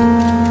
음